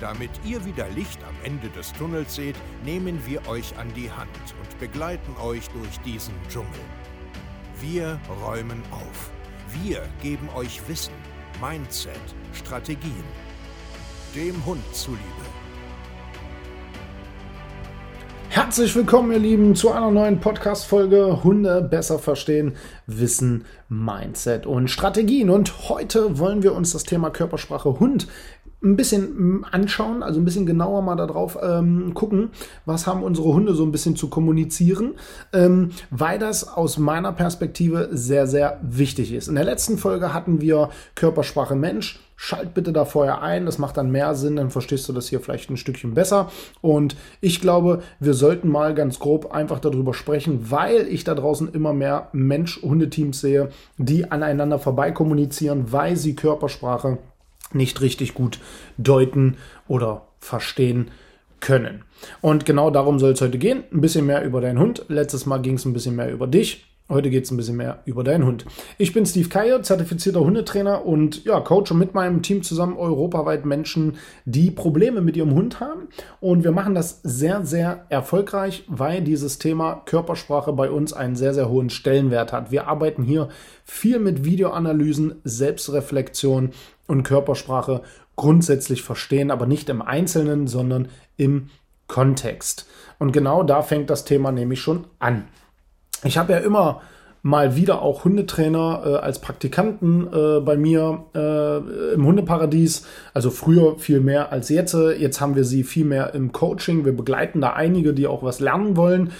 Damit ihr wieder Licht am Ende des Tunnels seht, nehmen wir euch an die Hand und begleiten euch durch diesen Dschungel. Wir räumen auf. Wir geben euch Wissen, Mindset, Strategien. Dem Hund zuliebe. Herzlich willkommen, ihr Lieben, zu einer neuen Podcast-Folge Hunde besser verstehen, Wissen, Mindset und Strategien. Und heute wollen wir uns das Thema Körpersprache Hund ein bisschen mm, anschauen, also ein bisschen genauer mal darauf ähm, gucken, was haben unsere Hunde so ein bisschen zu kommunizieren, ähm, weil das aus meiner Perspektive sehr, sehr wichtig ist. In der letzten Folge hatten wir Körpersprache Mensch. Schalt bitte da vorher ein, das macht dann mehr Sinn, dann verstehst du das hier vielleicht ein Stückchen besser. Und ich glaube, wir sollten mal ganz grob einfach darüber sprechen, weil ich da draußen immer mehr Mensch-Hundeteams sehe, die aneinander vorbei kommunizieren, weil sie Körpersprache nicht richtig gut deuten oder verstehen können. Und genau darum soll es heute gehen. Ein bisschen mehr über deinen Hund. Letztes Mal ging es ein bisschen mehr über dich. Heute geht es ein bisschen mehr über deinen Hund. Ich bin Steve Keier, zertifizierter Hundetrainer und ja, coache mit meinem Team zusammen europaweit Menschen, die Probleme mit ihrem Hund haben. Und wir machen das sehr, sehr erfolgreich, weil dieses Thema Körpersprache bei uns einen sehr, sehr hohen Stellenwert hat. Wir arbeiten hier viel mit Videoanalysen, Selbstreflexion und Körpersprache grundsätzlich verstehen, aber nicht im Einzelnen, sondern im Kontext. Und genau da fängt das Thema nämlich schon an. Ich habe ja immer mal wieder auch Hundetrainer äh, als Praktikanten äh, bei mir äh, im Hundeparadies. Also früher viel mehr als jetzt. Jetzt haben wir sie viel mehr im Coaching. Wir begleiten da einige, die auch was lernen wollen.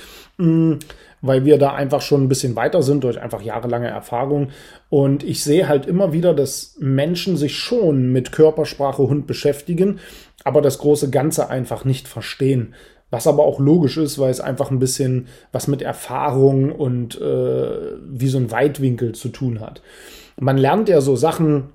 Weil wir da einfach schon ein bisschen weiter sind durch einfach jahrelange Erfahrung. Und ich sehe halt immer wieder, dass Menschen sich schon mit Körpersprache Hund beschäftigen, aber das große Ganze einfach nicht verstehen. Was aber auch logisch ist, weil es einfach ein bisschen was mit Erfahrung und äh, wie so ein Weitwinkel zu tun hat. Man lernt ja so Sachen,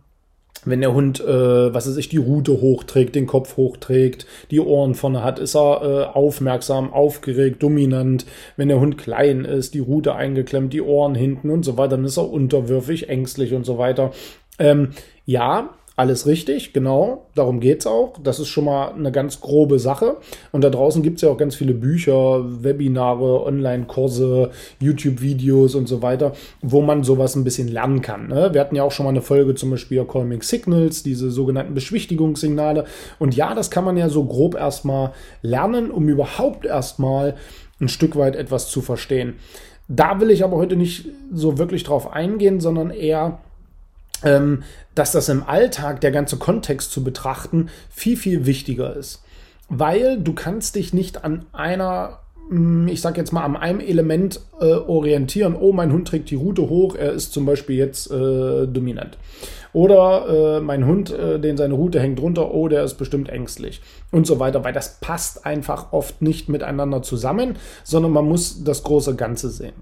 wenn der Hund, äh, was weiß ich, die Rute hochträgt, den Kopf hochträgt, die Ohren vorne hat, ist er äh, aufmerksam, aufgeregt, dominant. Wenn der Hund klein ist, die Rute eingeklemmt, die Ohren hinten und so weiter, dann ist er unterwürfig, ängstlich und so weiter. Ähm, ja, alles richtig, genau, darum geht's auch. Das ist schon mal eine ganz grobe Sache. Und da draußen gibt's ja auch ganz viele Bücher, Webinare, Online-Kurse, YouTube-Videos und so weiter, wo man sowas ein bisschen lernen kann. Ne? Wir hatten ja auch schon mal eine Folge zum Beispiel Calming Signals, diese sogenannten Beschwichtigungssignale. Und ja, das kann man ja so grob erstmal lernen, um überhaupt erstmal ein Stück weit etwas zu verstehen. Da will ich aber heute nicht so wirklich drauf eingehen, sondern eher dass das im Alltag, der ganze Kontext zu betrachten, viel, viel wichtiger ist. Weil du kannst dich nicht an einer hm, ich sag jetzt mal, an einem Element äh, orientieren. Oh, mein Hund trägt die Route hoch, er ist zum Beispiel jetzt äh, dominant. Oder äh, mein Hund, äh, den seine Route hängt runter, oh, der ist bestimmt ängstlich. Und so weiter, weil das passt einfach oft nicht miteinander zusammen, sondern man muss das große Ganze sehen.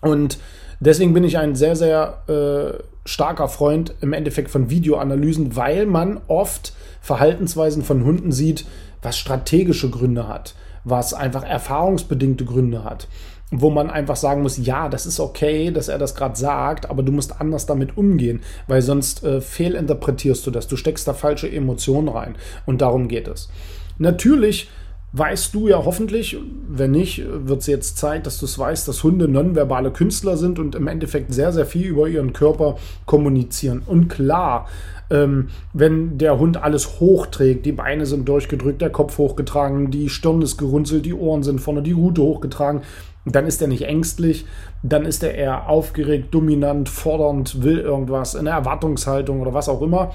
Und deswegen bin ich ein sehr, sehr äh, starker Freund im Endeffekt von Videoanalysen, weil man oft Verhaltensweisen von Hunden sieht, was strategische Gründe hat, was einfach erfahrungsbedingte Gründe hat, wo man einfach sagen muss, ja, das ist okay, dass er das gerade sagt, aber du musst anders damit umgehen, weil sonst äh, fehlinterpretierst du das, du steckst da falsche Emotionen rein und darum geht es. Natürlich weißt du ja hoffentlich, wenn nicht, wird es jetzt Zeit, dass du es weißt, dass Hunde nonverbale Künstler sind und im Endeffekt sehr, sehr viel über ihren Körper kommunizieren. Und klar, ähm, wenn der Hund alles hochträgt, die Beine sind durchgedrückt, der Kopf hochgetragen, die Stirn ist gerunzelt, die Ohren sind vorne, die Rute hochgetragen, dann ist er nicht ängstlich, dann ist er eher aufgeregt, dominant, fordernd, will irgendwas, in der Erwartungshaltung oder was auch immer.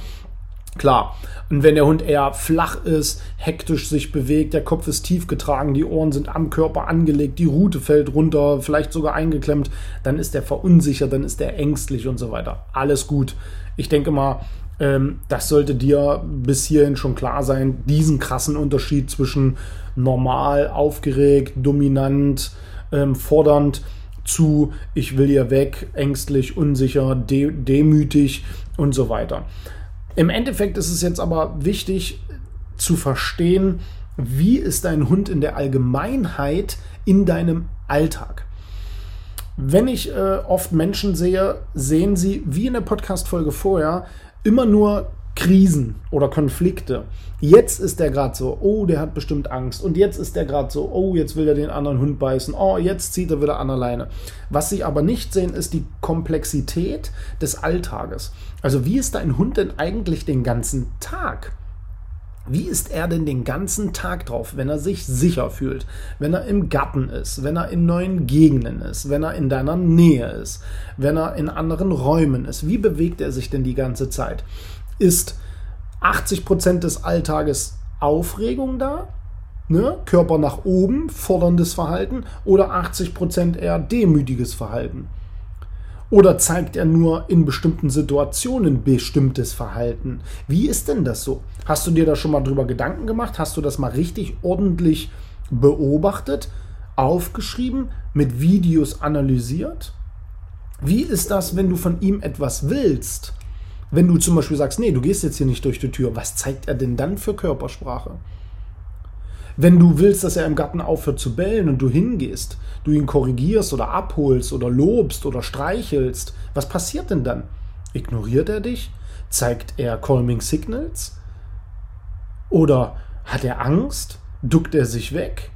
Klar. Und wenn der Hund eher flach ist, hektisch sich bewegt, der Kopf ist tief getragen, die Ohren sind am Körper angelegt, die Rute fällt runter, vielleicht sogar eingeklemmt, dann ist er verunsichert, dann ist er ängstlich und so weiter. Alles gut. Ich denke mal, ähm, das sollte dir bis hierhin schon klar sein, diesen krassen Unterschied zwischen normal, aufgeregt, dominant, ähm, fordernd zu, ich will hier weg, ängstlich, unsicher, de demütig und so weiter. Im Endeffekt ist es jetzt aber wichtig zu verstehen, wie ist dein Hund in der Allgemeinheit in deinem Alltag. Wenn ich äh, oft Menschen sehe, sehen sie, wie in der Podcast-Folge vorher, immer nur Krisen oder Konflikte. Jetzt ist der gerade so, oh, der hat bestimmt Angst. Und jetzt ist der gerade so, oh, jetzt will er den anderen Hund beißen. Oh, jetzt zieht er wieder an alleine. Was sie aber nicht sehen, ist die Komplexität des Alltages. Also wie ist dein Hund denn eigentlich den ganzen Tag? Wie ist er denn den ganzen Tag drauf, wenn er sich sicher fühlt, wenn er im Garten ist, wenn er in neuen Gegenden ist, wenn er in deiner Nähe ist, wenn er in anderen Räumen ist? Wie bewegt er sich denn die ganze Zeit? Ist 80% des Alltages Aufregung da? Ne? Körper nach oben, forderndes Verhalten oder 80% eher demütiges Verhalten? Oder zeigt er nur in bestimmten Situationen bestimmtes Verhalten? Wie ist denn das so? Hast du dir da schon mal drüber Gedanken gemacht? Hast du das mal richtig ordentlich beobachtet, aufgeschrieben, mit Videos analysiert? Wie ist das, wenn du von ihm etwas willst? Wenn du zum Beispiel sagst, nee, du gehst jetzt hier nicht durch die Tür, was zeigt er denn dann für Körpersprache? Wenn du willst, dass er im Garten aufhört zu bellen und du hingehst, du ihn korrigierst oder abholst oder lobst oder streichelst, was passiert denn dann? Ignoriert er dich? Zeigt er Calming Signals? Oder hat er Angst? Duckt er sich weg?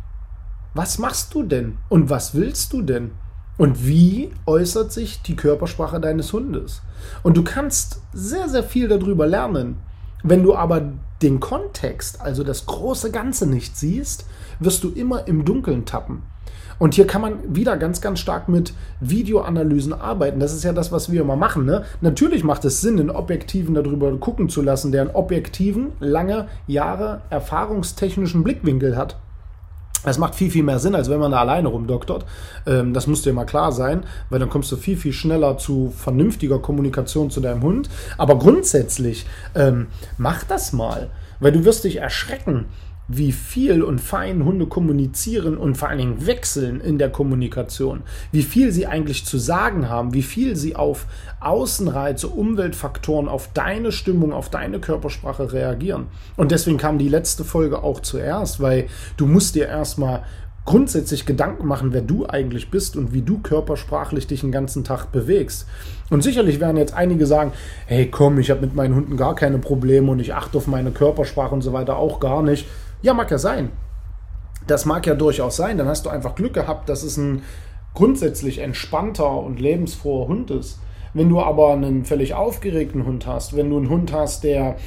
Was machst du denn? Und was willst du denn? Und wie äußert sich die Körpersprache deines Hundes? Und du kannst sehr, sehr viel darüber lernen. Wenn du aber den Kontext, also das große Ganze nicht siehst, wirst du immer im Dunkeln tappen. Und hier kann man wieder ganz, ganz stark mit Videoanalysen arbeiten. Das ist ja das, was wir immer machen. Ne? Natürlich macht es Sinn, einen Objektiven darüber gucken zu lassen, der einen objektiven, lange Jahre erfahrungstechnischen Blickwinkel hat. Das macht viel, viel mehr Sinn, als wenn man da alleine rumdoktert. Ähm, das muss dir mal klar sein, weil dann kommst du viel, viel schneller zu vernünftiger Kommunikation zu deinem Hund. Aber grundsätzlich, ähm, mach das mal, weil du wirst dich erschrecken, wie viel und fein Hunde kommunizieren und vor allen Dingen wechseln in der Kommunikation, wie viel sie eigentlich zu sagen haben, wie viel sie auf Außenreize, Umweltfaktoren, auf deine Stimmung, auf deine Körpersprache reagieren. Und deswegen kam die letzte Folge auch zuerst, weil du musst dir erstmal grundsätzlich Gedanken machen, wer du eigentlich bist und wie du körpersprachlich dich den ganzen Tag bewegst. Und sicherlich werden jetzt einige sagen, hey komm, ich habe mit meinen Hunden gar keine Probleme und ich achte auf meine Körpersprache und so weiter auch gar nicht. Ja, mag ja sein. Das mag ja durchaus sein. Dann hast du einfach Glück gehabt, dass es ein grundsätzlich entspannter und lebensfroher Hund ist. Wenn du aber einen völlig aufgeregten Hund hast, wenn du einen Hund hast, der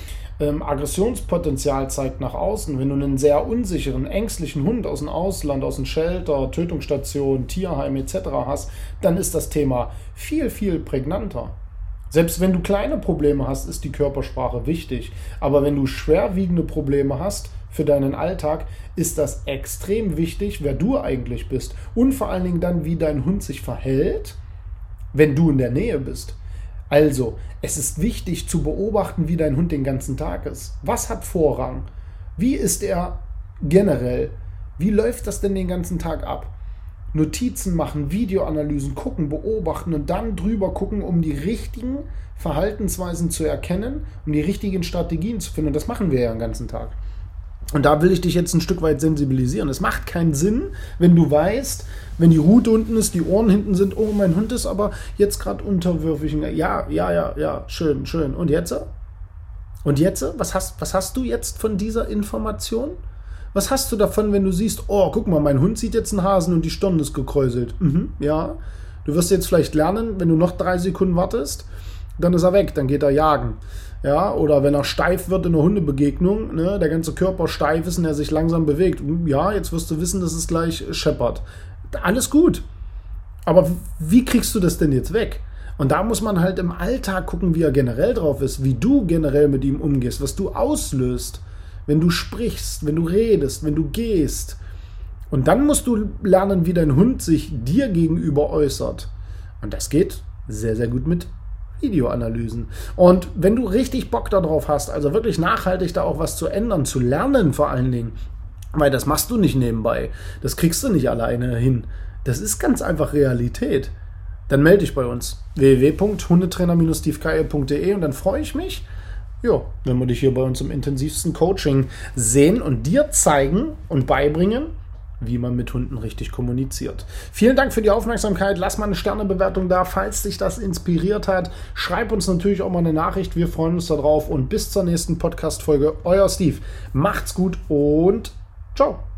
ähm, Aggressionspotenzial zeigt nach außen, wenn du einen sehr unsicheren, ängstlichen Hund aus dem Ausland, aus dem Shelter, Tötungsstation, Tierheim etc. hast, dann ist das Thema viel, viel prägnanter. Selbst wenn du kleine Probleme hast, ist die Körpersprache wichtig. Aber wenn du schwerwiegende Probleme hast, für deinen Alltag, ist das extrem wichtig, wer du eigentlich bist und vor allen Dingen dann, wie dein Hund sich verhält, wenn du in der Nähe bist. Also, es ist wichtig zu beobachten, wie dein Hund den ganzen Tag ist. Was hat Vorrang? Wie ist er generell? Wie läuft das denn den ganzen Tag ab? Notizen machen, Videoanalysen gucken, beobachten und dann drüber gucken, um die richtigen Verhaltensweisen zu erkennen, um die richtigen Strategien zu finden. Und das machen wir ja den ganzen Tag. Und da will ich dich jetzt ein Stück weit sensibilisieren. Es macht keinen Sinn, wenn du weißt, wenn die Rute unten ist, die Ohren hinten sind, oh, mein Hund ist aber jetzt gerade unterwürfig. Ja, ja, ja, ja, schön, schön. Und jetzt? Und jetzt? Was hast, was hast du jetzt von dieser Information? Was hast du davon, wenn du siehst, oh, guck mal, mein Hund sieht jetzt einen Hasen und die Stirn ist gekräuselt? Mhm, ja. Du wirst jetzt vielleicht lernen, wenn du noch drei Sekunden wartest, dann ist er weg, dann geht er jagen ja, oder wenn er steif wird in einer Hundebegegnung, ne, der ganze Körper steif ist und er sich langsam bewegt, ja, jetzt wirst du wissen, dass es gleich scheppert. Alles gut. Aber wie kriegst du das denn jetzt weg? Und da muss man halt im Alltag gucken, wie er generell drauf ist, wie du generell mit ihm umgehst, was du auslöst, wenn du sprichst, wenn du redest, wenn du gehst. Und dann musst du lernen, wie dein Hund sich dir gegenüber äußert. Und das geht sehr, sehr gut mit Videoanalysen. Und wenn du richtig Bock darauf hast, also wirklich nachhaltig da auch was zu ändern, zu lernen vor allen Dingen, weil das machst du nicht nebenbei, das kriegst du nicht alleine hin. Das ist ganz einfach Realität. Dann melde dich bei uns www.hundetrainer-stevekeier.de und dann freue ich mich, ja, wenn wir dich hier bei uns im intensivsten Coaching sehen und dir zeigen und beibringen, wie man mit Hunden richtig kommuniziert. Vielen Dank für die Aufmerksamkeit. Lass mal eine Sternebewertung da, falls dich das inspiriert hat. Schreib uns natürlich auch mal eine Nachricht. Wir freuen uns darauf und bis zur nächsten Podcast-Folge. Euer Steve. Macht's gut und ciao.